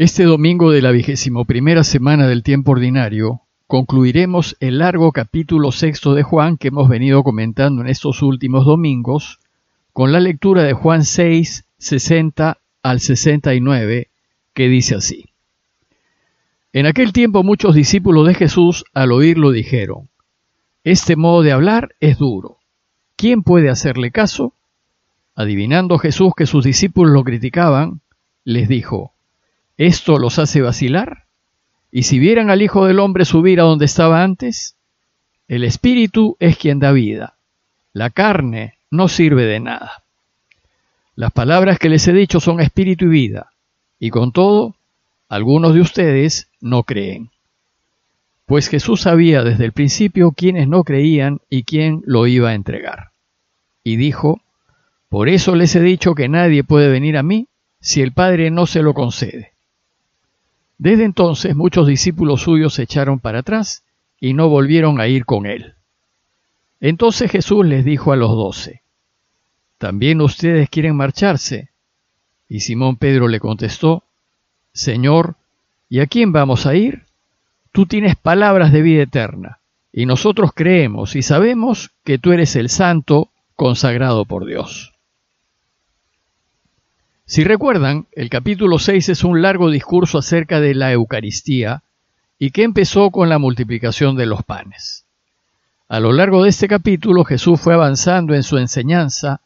Este domingo de la vigésimo primera semana del tiempo ordinario concluiremos el largo capítulo sexto de Juan que hemos venido comentando en estos últimos domingos con la lectura de Juan 6, 60 al 69, que dice así. En aquel tiempo muchos discípulos de Jesús al oírlo dijeron, Este modo de hablar es duro. ¿Quién puede hacerle caso? Adivinando Jesús que sus discípulos lo criticaban, les dijo, ¿Esto los hace vacilar? ¿Y si vieran al Hijo del Hombre subir a donde estaba antes? El Espíritu es quien da vida. La carne no sirve de nada. Las palabras que les he dicho son espíritu y vida, y con todo, algunos de ustedes no creen. Pues Jesús sabía desde el principio quiénes no creían y quién lo iba a entregar. Y dijo, Por eso les he dicho que nadie puede venir a mí si el Padre no se lo concede. Desde entonces muchos discípulos suyos se echaron para atrás y no volvieron a ir con él. Entonces Jesús les dijo a los doce, ¿también ustedes quieren marcharse? Y Simón Pedro le contestó, Señor, ¿y a quién vamos a ir? Tú tienes palabras de vida eterna, y nosotros creemos y sabemos que tú eres el santo consagrado por Dios. Si recuerdan, el capítulo 6 es un largo discurso acerca de la Eucaristía y que empezó con la multiplicación de los panes. A lo largo de este capítulo Jesús fue avanzando en su enseñanza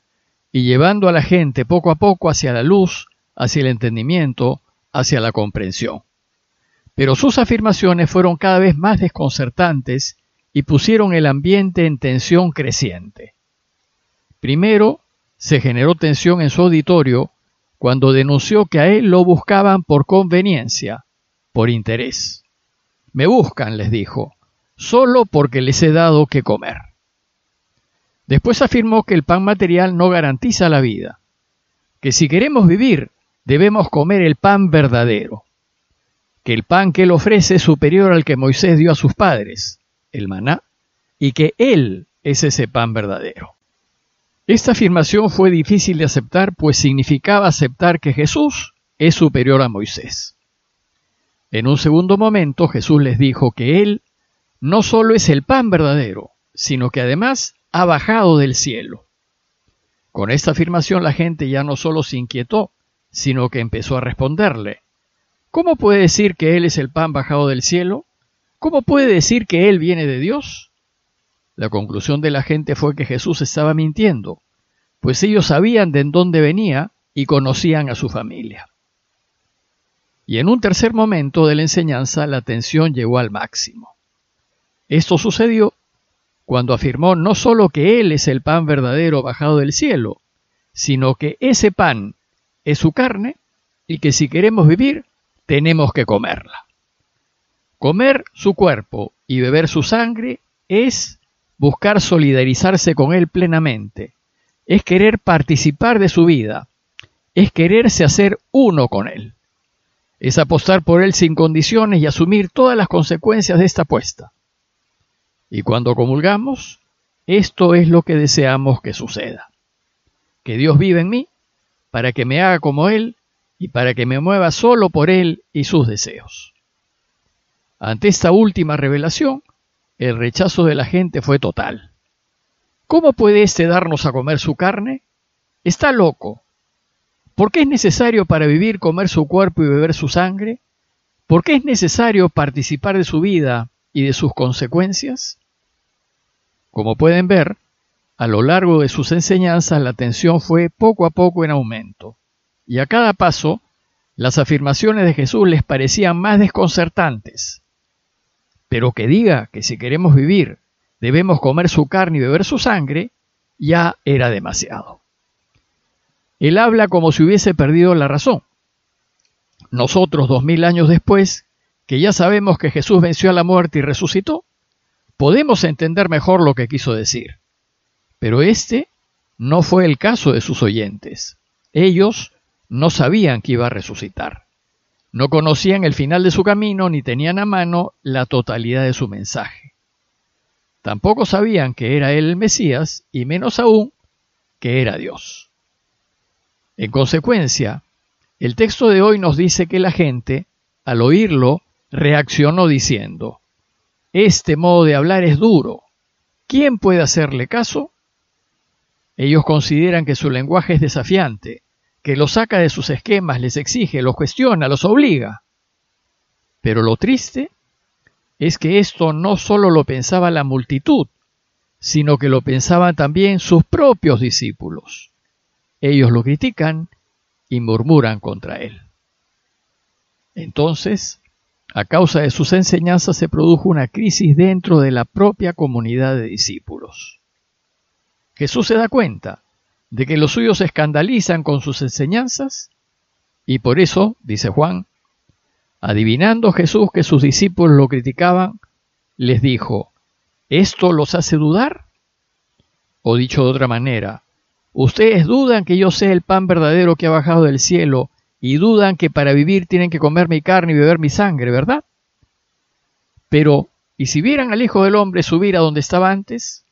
y llevando a la gente poco a poco hacia la luz, hacia el entendimiento, hacia la comprensión. Pero sus afirmaciones fueron cada vez más desconcertantes y pusieron el ambiente en tensión creciente. Primero, se generó tensión en su auditorio cuando denunció que a él lo buscaban por conveniencia, por interés. Me buscan, les dijo, solo porque les he dado que comer. Después afirmó que el pan material no garantiza la vida, que si queremos vivir debemos comer el pan verdadero, que el pan que él ofrece es superior al que Moisés dio a sus padres, el maná, y que él es ese pan verdadero. Esta afirmación fue difícil de aceptar, pues significaba aceptar que Jesús es superior a Moisés. En un segundo momento Jesús les dijo que Él no solo es el pan verdadero, sino que además ha bajado del cielo. Con esta afirmación la gente ya no solo se inquietó, sino que empezó a responderle. ¿Cómo puede decir que Él es el pan bajado del cielo? ¿Cómo puede decir que Él viene de Dios? La conclusión de la gente fue que Jesús estaba mintiendo, pues ellos sabían de dónde venía y conocían a su familia. Y en un tercer momento de la enseñanza la tensión llegó al máximo. Esto sucedió cuando afirmó no solo que Él es el pan verdadero bajado del cielo, sino que ese pan es su carne y que si queremos vivir tenemos que comerla. Comer su cuerpo y beber su sangre es buscar solidarizarse con Él plenamente, es querer participar de su vida, es quererse hacer uno con Él, es apostar por Él sin condiciones y asumir todas las consecuencias de esta apuesta. Y cuando comulgamos, esto es lo que deseamos que suceda. Que Dios vive en mí para que me haga como Él y para que me mueva solo por Él y sus deseos. Ante esta última revelación, el rechazo de la gente fue total. ¿Cómo puede éste darnos a comer su carne? Está loco. ¿Por qué es necesario para vivir comer su cuerpo y beber su sangre? ¿Por qué es necesario participar de su vida y de sus consecuencias? Como pueden ver, a lo largo de sus enseñanzas la tensión fue poco a poco en aumento, y a cada paso las afirmaciones de Jesús les parecían más desconcertantes, pero que diga que si queremos vivir debemos comer su carne y beber su sangre, ya era demasiado. Él habla como si hubiese perdido la razón. Nosotros, dos mil años después, que ya sabemos que Jesús venció a la muerte y resucitó, podemos entender mejor lo que quiso decir. Pero este no fue el caso de sus oyentes. Ellos no sabían que iba a resucitar. No conocían el final de su camino ni tenían a mano la totalidad de su mensaje. Tampoco sabían que era él el Mesías y menos aún que era Dios. En consecuencia, El texto de hoy nos dice que la gente, al oírlo, reaccionó diciendo, Este modo de hablar es duro. ¿Quién puede hacerle caso? Ellos consideran que su lenguaje es desafiante, que los saca de sus esquemas, les exige, los cuestiona, los obliga. Pero lo triste es que esto no solo lo pensaba la multitud, sino que lo pensaban también sus propios discípulos. Ellos lo critican y murmuran contra él. Entonces, a causa de sus enseñanzas se produjo una crisis dentro de la propia comunidad de discípulos. Jesús se da cuenta de que los suyos se escandalizan con sus enseñanzas y por eso, dice Juan, adivinando Jesús que sus discípulos lo criticaban, les dijo, ¿esto los hace dudar? O dicho de otra manera, ustedes dudan que yo sea el pan verdadero que ha bajado del cielo y dudan que para vivir tienen que comer mi carne y beber mi sangre, ¿verdad? Pero, ¿y si vieran al Hijo del Hombre subir a donde estaba antes?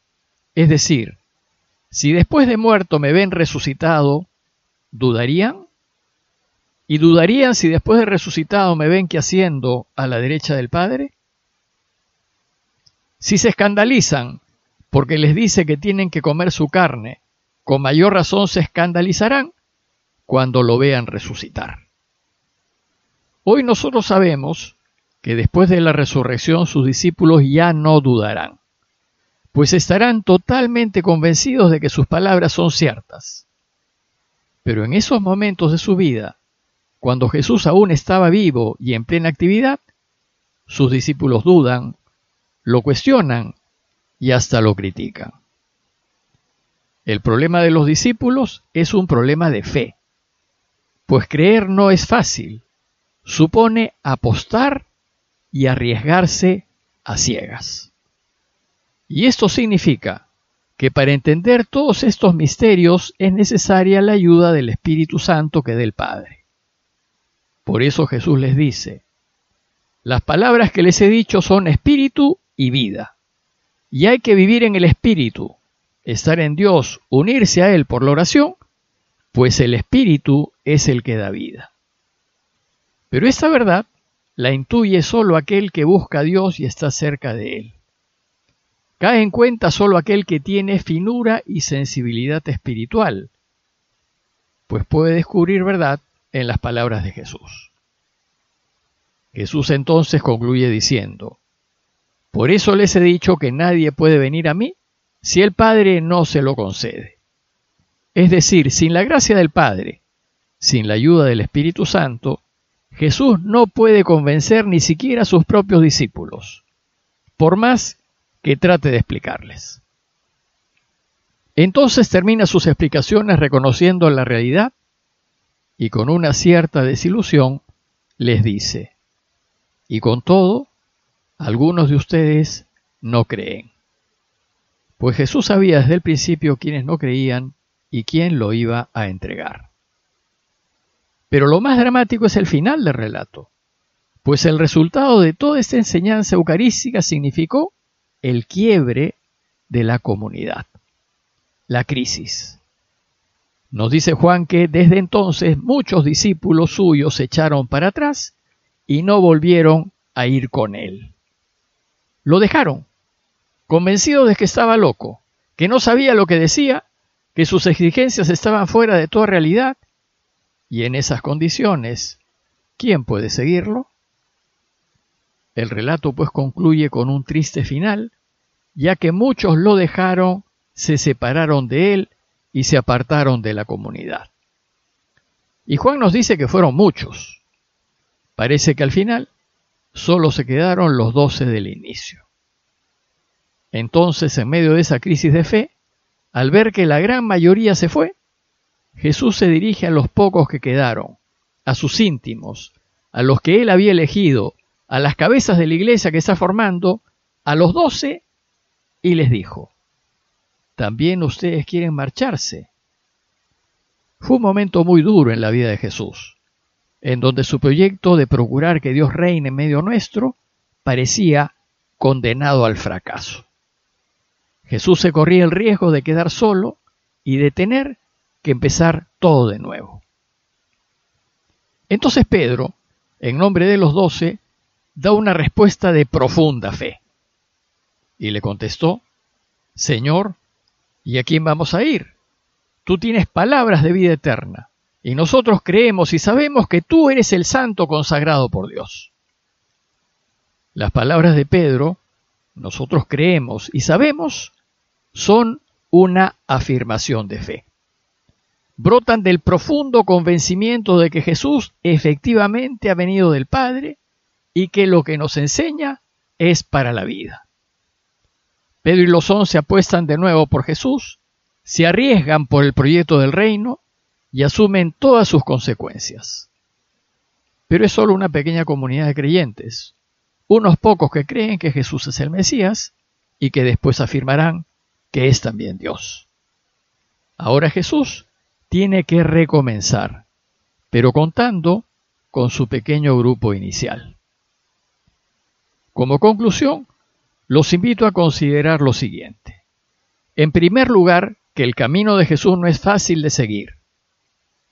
Es decir, si después de muerto me ven resucitado, ¿dudarían? ¿Y dudarían si después de resucitado me ven que haciendo a la derecha del Padre? Si se escandalizan porque les dice que tienen que comer su carne, con mayor razón se escandalizarán cuando lo vean resucitar. Hoy nosotros sabemos que después de la resurrección sus discípulos ya no dudarán pues estarán totalmente convencidos de que sus palabras son ciertas. Pero en esos momentos de su vida, cuando Jesús aún estaba vivo y en plena actividad, sus discípulos dudan, lo cuestionan y hasta lo critican. El problema de los discípulos es un problema de fe, pues creer no es fácil, supone apostar y arriesgarse a ciegas. Y esto significa que para entender todos estos misterios es necesaria la ayuda del Espíritu Santo que del Padre. Por eso Jesús les dice, las palabras que les he dicho son espíritu y vida. Y hay que vivir en el espíritu, estar en Dios, unirse a Él por la oración, pues el espíritu es el que da vida. Pero esta verdad la intuye solo aquel que busca a Dios y está cerca de Él. Cae en cuenta solo aquel que tiene finura y sensibilidad espiritual, pues puede descubrir verdad en las palabras de Jesús. Jesús entonces concluye diciendo, Por eso les he dicho que nadie puede venir a mí si el Padre no se lo concede. Es decir, sin la gracia del Padre, sin la ayuda del Espíritu Santo, Jesús no puede convencer ni siquiera a sus propios discípulos, por más que trate de explicarles. Entonces termina sus explicaciones reconociendo la realidad y con una cierta desilusión les dice, y con todo, algunos de ustedes no creen. Pues Jesús sabía desde el principio quiénes no creían y quién lo iba a entregar. Pero lo más dramático es el final del relato, pues el resultado de toda esta enseñanza eucarística significó el quiebre de la comunidad, la crisis. Nos dice Juan que desde entonces muchos discípulos suyos se echaron para atrás y no volvieron a ir con él. Lo dejaron, convencidos de que estaba loco, que no sabía lo que decía, que sus exigencias estaban fuera de toda realidad, y en esas condiciones, ¿quién puede seguirlo? El relato pues concluye con un triste final, ya que muchos lo dejaron, se separaron de él y se apartaron de la comunidad. Y Juan nos dice que fueron muchos. Parece que al final solo se quedaron los doce del inicio. Entonces, en medio de esa crisis de fe, al ver que la gran mayoría se fue, Jesús se dirige a los pocos que quedaron, a sus íntimos, a los que él había elegido a las cabezas de la iglesia que está formando, a los doce, y les dijo, ¿también ustedes quieren marcharse? Fue un momento muy duro en la vida de Jesús, en donde su proyecto de procurar que Dios reine en medio nuestro parecía condenado al fracaso. Jesús se corría el riesgo de quedar solo y de tener que empezar todo de nuevo. Entonces Pedro, en nombre de los doce, da una respuesta de profunda fe. Y le contestó, Señor, ¿y a quién vamos a ir? Tú tienes palabras de vida eterna, y nosotros creemos y sabemos que tú eres el santo consagrado por Dios. Las palabras de Pedro, nosotros creemos y sabemos, son una afirmación de fe. Brotan del profundo convencimiento de que Jesús efectivamente ha venido del Padre y que lo que nos enseña es para la vida. Pedro y los once apuestan de nuevo por Jesús, se arriesgan por el proyecto del reino y asumen todas sus consecuencias. Pero es solo una pequeña comunidad de creyentes, unos pocos que creen que Jesús es el Mesías y que después afirmarán que es también Dios. Ahora Jesús tiene que recomenzar, pero contando con su pequeño grupo inicial. Como conclusión, los invito a considerar lo siguiente. En primer lugar, que el camino de Jesús no es fácil de seguir.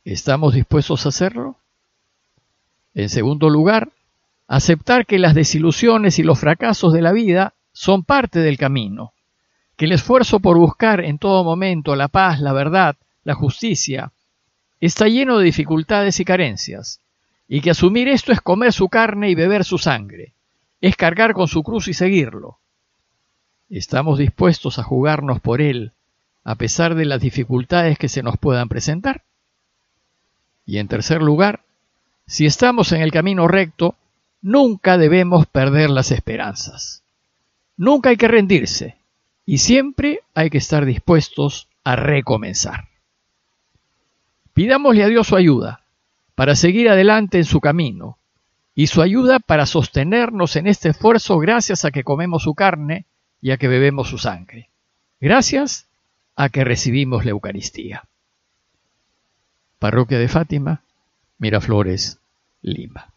¿Estamos dispuestos a hacerlo? En segundo lugar, aceptar que las desilusiones y los fracasos de la vida son parte del camino, que el esfuerzo por buscar en todo momento la paz, la verdad, la justicia, está lleno de dificultades y carencias, y que asumir esto es comer su carne y beber su sangre, es cargar con su cruz y seguirlo. ¿Estamos dispuestos a jugarnos por Él a pesar de las dificultades que se nos puedan presentar? Y en tercer lugar, si estamos en el camino recto, nunca debemos perder las esperanzas. Nunca hay que rendirse y siempre hay que estar dispuestos a recomenzar. Pidámosle a Dios su ayuda para seguir adelante en su camino y su ayuda para sostenernos en este esfuerzo gracias a que comemos su carne y a que bebemos su sangre. Gracias a que recibimos la Eucaristía. Parroquia de Fátima, Miraflores, Lima.